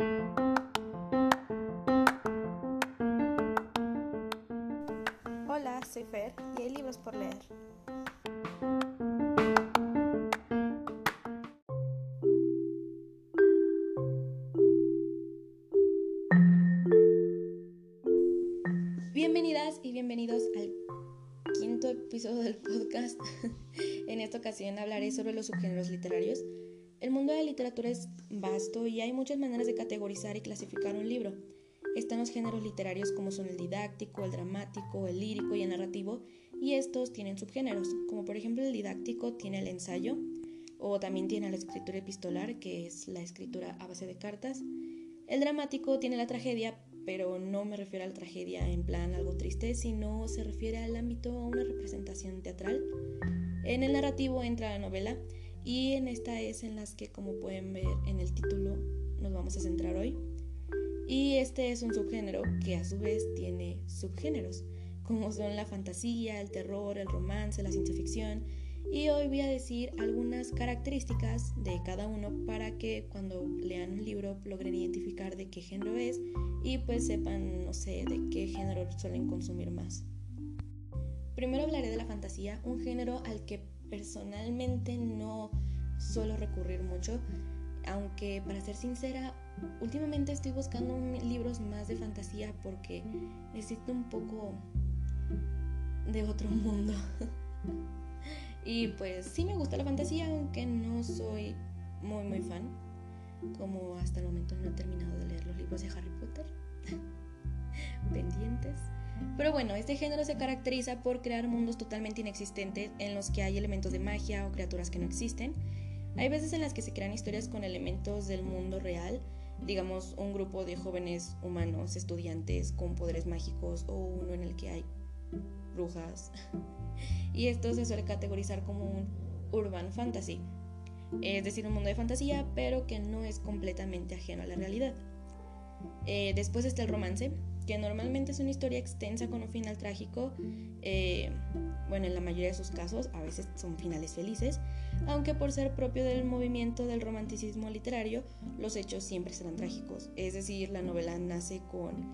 Hola, soy Fer y hay libros por leer. Bienvenidas y bienvenidos al quinto episodio del podcast. en esta ocasión hablaré sobre los subgéneros literarios. El mundo de la literatura es vasto y hay muchas maneras de categorizar y clasificar un libro. Están los géneros literarios como son el didáctico, el dramático, el lírico y el narrativo, y estos tienen subgéneros, como por ejemplo el didáctico tiene el ensayo, o también tiene la escritura epistolar, que es la escritura a base de cartas. El dramático tiene la tragedia, pero no me refiero a la tragedia en plan algo triste, sino se refiere al ámbito a una representación teatral. En el narrativo entra la novela y en esta es en las que, como pueden ver en el título, nos vamos a centrar hoy. Y este es un subgénero que a su vez tiene subgéneros, como son la fantasía, el terror, el romance, la ciencia ficción. Y hoy voy a decir algunas características de cada uno para que cuando lean un libro logren identificar de qué género es y pues sepan, no sé, de qué género suelen consumir más. Primero hablaré de la fantasía, un género al que personalmente no suelo recurrir mucho, aunque para ser sincera últimamente estoy buscando libros más de fantasía porque necesito un poco de otro mundo. y pues sí me gusta la fantasía, aunque no soy muy muy fan. Como hasta el momento no he terminado de leer los libros de Harry Potter. Pendientes. Pero bueno, este género se caracteriza por crear mundos totalmente inexistentes en los que hay elementos de magia o criaturas que no existen. Hay veces en las que se crean historias con elementos del mundo real, digamos, un grupo de jóvenes humanos, estudiantes con poderes mágicos o uno en el que hay brujas. Y esto se suele categorizar como un urban fantasy, es decir, un mundo de fantasía, pero que no es completamente ajeno a la realidad. Eh, después está el romance, que normalmente es una historia extensa con un final trágico. Eh, bueno, en la mayoría de sus casos, a veces son finales felices, aunque por ser propio del movimiento del romanticismo literario, los hechos siempre serán trágicos. Es decir, la novela nace con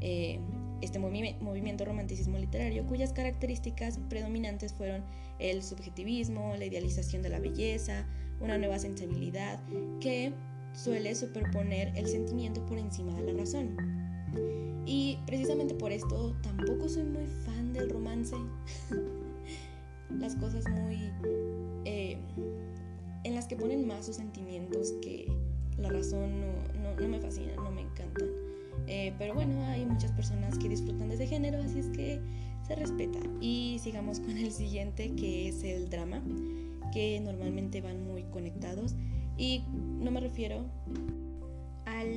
eh, este movimiento romanticismo literario, cuyas características predominantes fueron el subjetivismo, la idealización de la belleza, una nueva sensibilidad que suele superponer el sentimiento por encima de la razón. Y precisamente por esto tampoco soy muy fan del romance. Las cosas muy... Eh, en las que ponen más sus sentimientos que la razón no, no, me fascinan, no me encantan. Eh, pero bueno, hay muchas personas que disfrutan de ese género, así es que se respeta. Y sigamos con el siguiente, que es el drama, que normalmente van muy conectados. Y no me refiero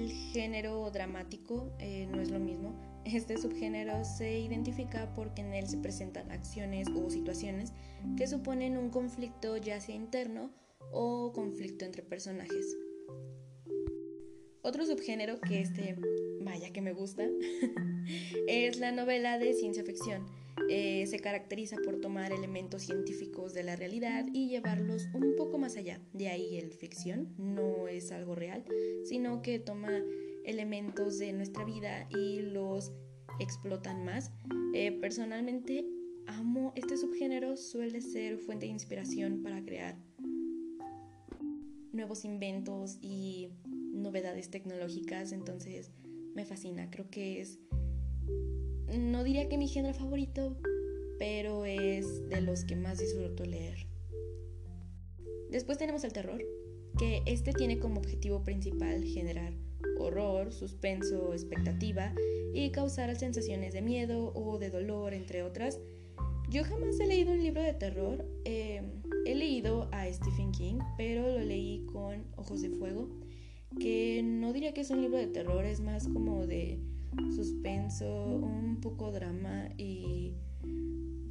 al género dramático, eh, no es lo mismo. Este subgénero se identifica porque en él se presentan acciones o situaciones que suponen un conflicto ya sea interno o conflicto entre personajes. Otro subgénero que este, vaya que me gusta, es la novela de ciencia ficción eh, se caracteriza por tomar elementos científicos de la realidad y llevarlos un poco más allá. De ahí el ficción no es algo real, sino que toma elementos de nuestra vida y los explotan más. Eh, personalmente amo este subgénero, suele ser fuente de inspiración para crear nuevos inventos y novedades tecnológicas, entonces me fascina, creo que es no diría que mi género favorito, pero es de los que más disfruto leer. Después tenemos el terror, que este tiene como objetivo principal generar horror, suspenso, expectativa y causar sensaciones de miedo o de dolor, entre otras. Yo jamás he leído un libro de terror. Eh, he leído a Stephen King, pero lo leí con Ojos de Fuego, que no diría que es un libro de terror, es más como de suspenso, un poco drama y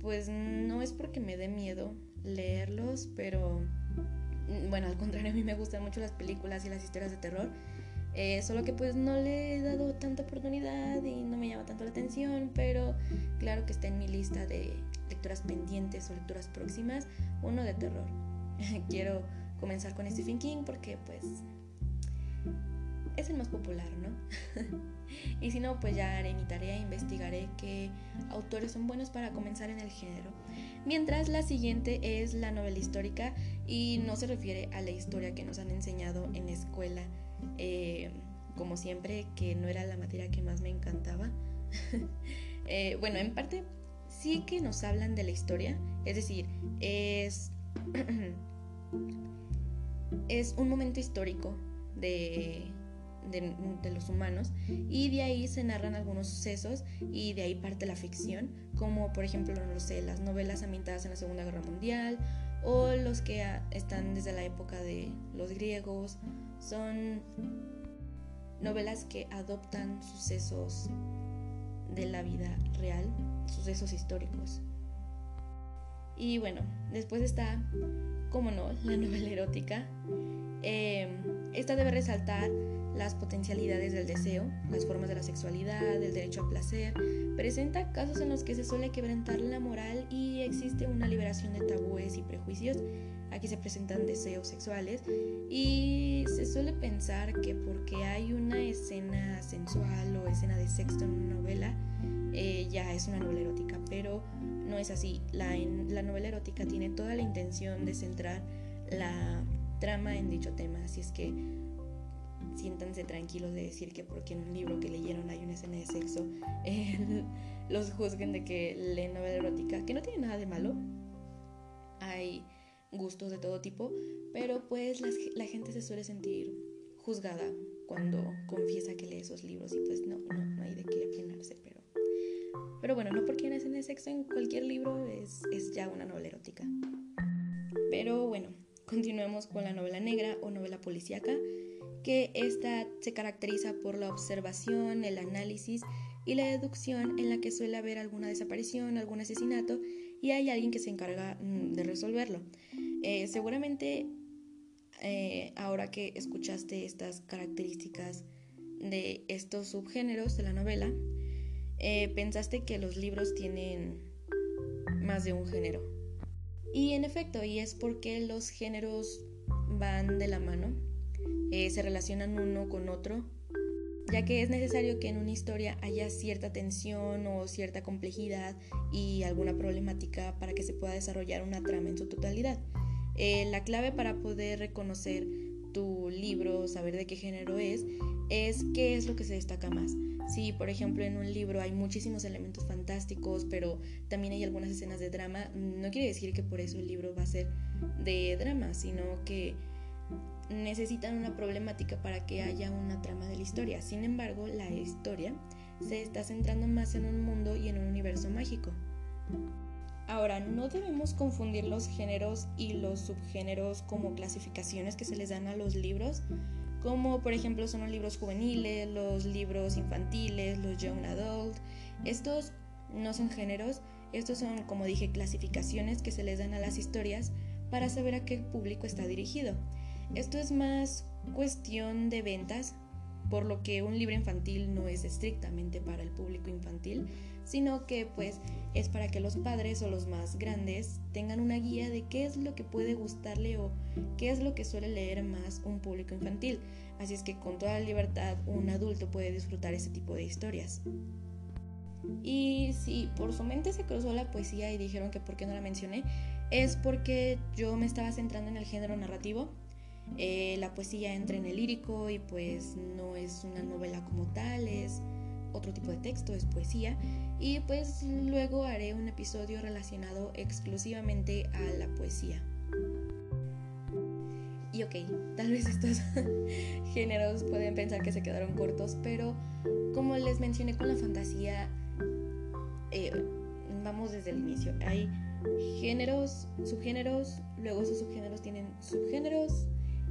pues no es porque me dé miedo leerlos, pero mm, bueno, al contrario, a mí me gustan mucho las películas y las historias de terror. Eh, solo que pues no le he dado tanta oportunidad y no me llama tanto la atención, pero claro que está en mi lista de lecturas pendientes o lecturas próximas, uno de terror. Quiero comenzar con Stephen King porque pues es el más popular, ¿no? y si no, pues ya haré mi tarea, investigaré qué autores son buenos para comenzar en el género. Mientras la siguiente es la novela histórica y no se refiere a la historia que nos han enseñado en la escuela, eh, como siempre, que no era la materia que más me encantaba. Eh, bueno, en parte sí que nos hablan de la historia, es decir, es, es un momento histórico de, de, los humanos y de ahí se narran algunos sucesos y de ahí parte la ficción, como por ejemplo, no sé, las novelas ambientadas en la Segunda Guerra Mundial o los que están desde la época de los griegos, son novelas que adoptan sucesos de la vida real, sucesos históricos. Y bueno, después está, como no, la novela erótica. Eh, esta debe resaltar las potencialidades del deseo, las formas de la sexualidad, del derecho al placer. Presenta casos en los que se suele quebrantar la moral y existe una liberación de tabúes y prejuicios. Aquí se presentan deseos sexuales y se suele pensar que porque hay una escena sensual o escena de sexo en una novela, eh, ya es una novela erótica, pero no es así. La, la novela erótica tiene toda la intención de centrar la trama en dicho tema, así es que siéntanse tranquilos de decir que porque en un libro que leyeron hay una escena de sexo, los juzguen de que leen novela erótica, que no tiene nada de malo. Hay gustos de todo tipo, pero pues la, gente se suele sentir juzgada cuando confiesa que lee esos libros y pues no, no, no hay de qué apenarse, pero... Pero bueno, no porque hay una escena de sexo en cualquier libro es, es ya una novela erótica. Pero bueno, continuemos con la novela negra o novela policíaca que esta se caracteriza por la observación, el análisis y la deducción en la que suele haber alguna desaparición, algún asesinato y hay alguien que se encarga mm, de resolverlo. Eh, seguramente eh, ahora que escuchaste estas características de estos subgéneros de la novela, eh, pensaste que los libros tienen más de un género. Y en efecto, y es porque los géneros van de la mano. Eh, se relacionan uno con otro, ya que es necesario que en una historia haya cierta tensión o cierta complejidad y alguna problemática para que se pueda desarrollar una trama en su totalidad. Eh, la clave para poder reconocer tu libro, saber de qué género es, es qué es lo que se destaca más. Si, por ejemplo, en un libro hay muchísimos elementos fantásticos, pero también hay algunas escenas de drama, no quiere decir que por eso el libro va a ser de drama, sino que necesitan una problemática para que haya una trama de la historia. Sin embargo, la historia se está centrando más en un mundo y en un universo mágico. Ahora, no debemos confundir los géneros y los subgéneros como clasificaciones que se les dan a los libros, como por ejemplo son los libros juveniles, los libros infantiles, los young adult. Estos no son géneros, estos son, como dije, clasificaciones que se les dan a las historias para saber a qué público está dirigido. Esto es más cuestión de ventas, por lo que un libro infantil no es estrictamente para el público infantil, sino que pues es para que los padres o los más grandes tengan una guía de qué es lo que puede gustarle o qué es lo que suele leer más un público infantil. Así es que con toda libertad un adulto puede disfrutar ese tipo de historias. Y si por su mente se cruzó la poesía y dijeron que por qué no la mencioné, es porque yo me estaba centrando en el género narrativo eh, la poesía entra en el lírico y pues no es una novela como tal, es otro tipo de texto, es poesía. Y pues luego haré un episodio relacionado exclusivamente a la poesía. Y ok, tal vez estos géneros pueden pensar que se quedaron cortos, pero como les mencioné con la fantasía, eh, vamos desde el inicio. Hay géneros, subgéneros, luego esos subgéneros tienen subgéneros,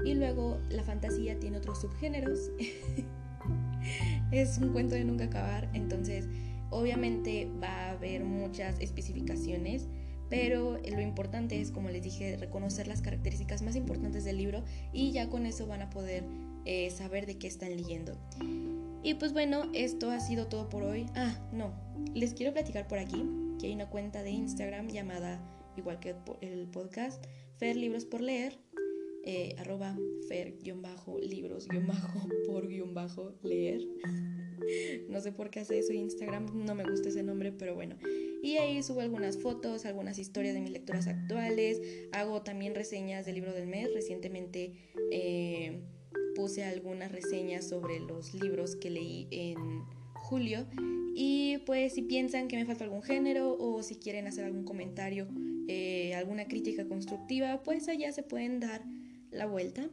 y luego la fantasía tiene otros subgéneros. es un cuento de nunca acabar, entonces obviamente va a haber muchas especificaciones, pero lo importante es, como les dije, reconocer las características más importantes del libro y ya con eso van a poder eh, saber de qué están leyendo. Y pues bueno, esto ha sido todo por hoy. Ah, no, les quiero platicar por aquí que hay una cuenta de Instagram llamada, igual que el podcast, Fer Libros por Leer eh, arroba fer-libros-por-leer. No sé por qué hace eso Instagram, no me gusta ese nombre, pero bueno. Y ahí subo algunas fotos, algunas historias de mis lecturas actuales. Hago también reseñas del libro del mes. Recientemente eh, puse algunas reseñas sobre los libros que leí en julio. Y pues si piensan que me falta algún género o si quieren hacer algún comentario, eh, alguna crítica constructiva, pues allá se pueden dar la vuelta.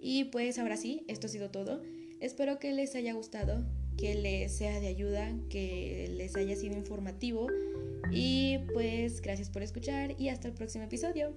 Y pues ahora sí, esto ha sido todo. Espero que les haya gustado, que les sea de ayuda, que les haya sido informativo. Y pues gracias por escuchar y hasta el próximo episodio.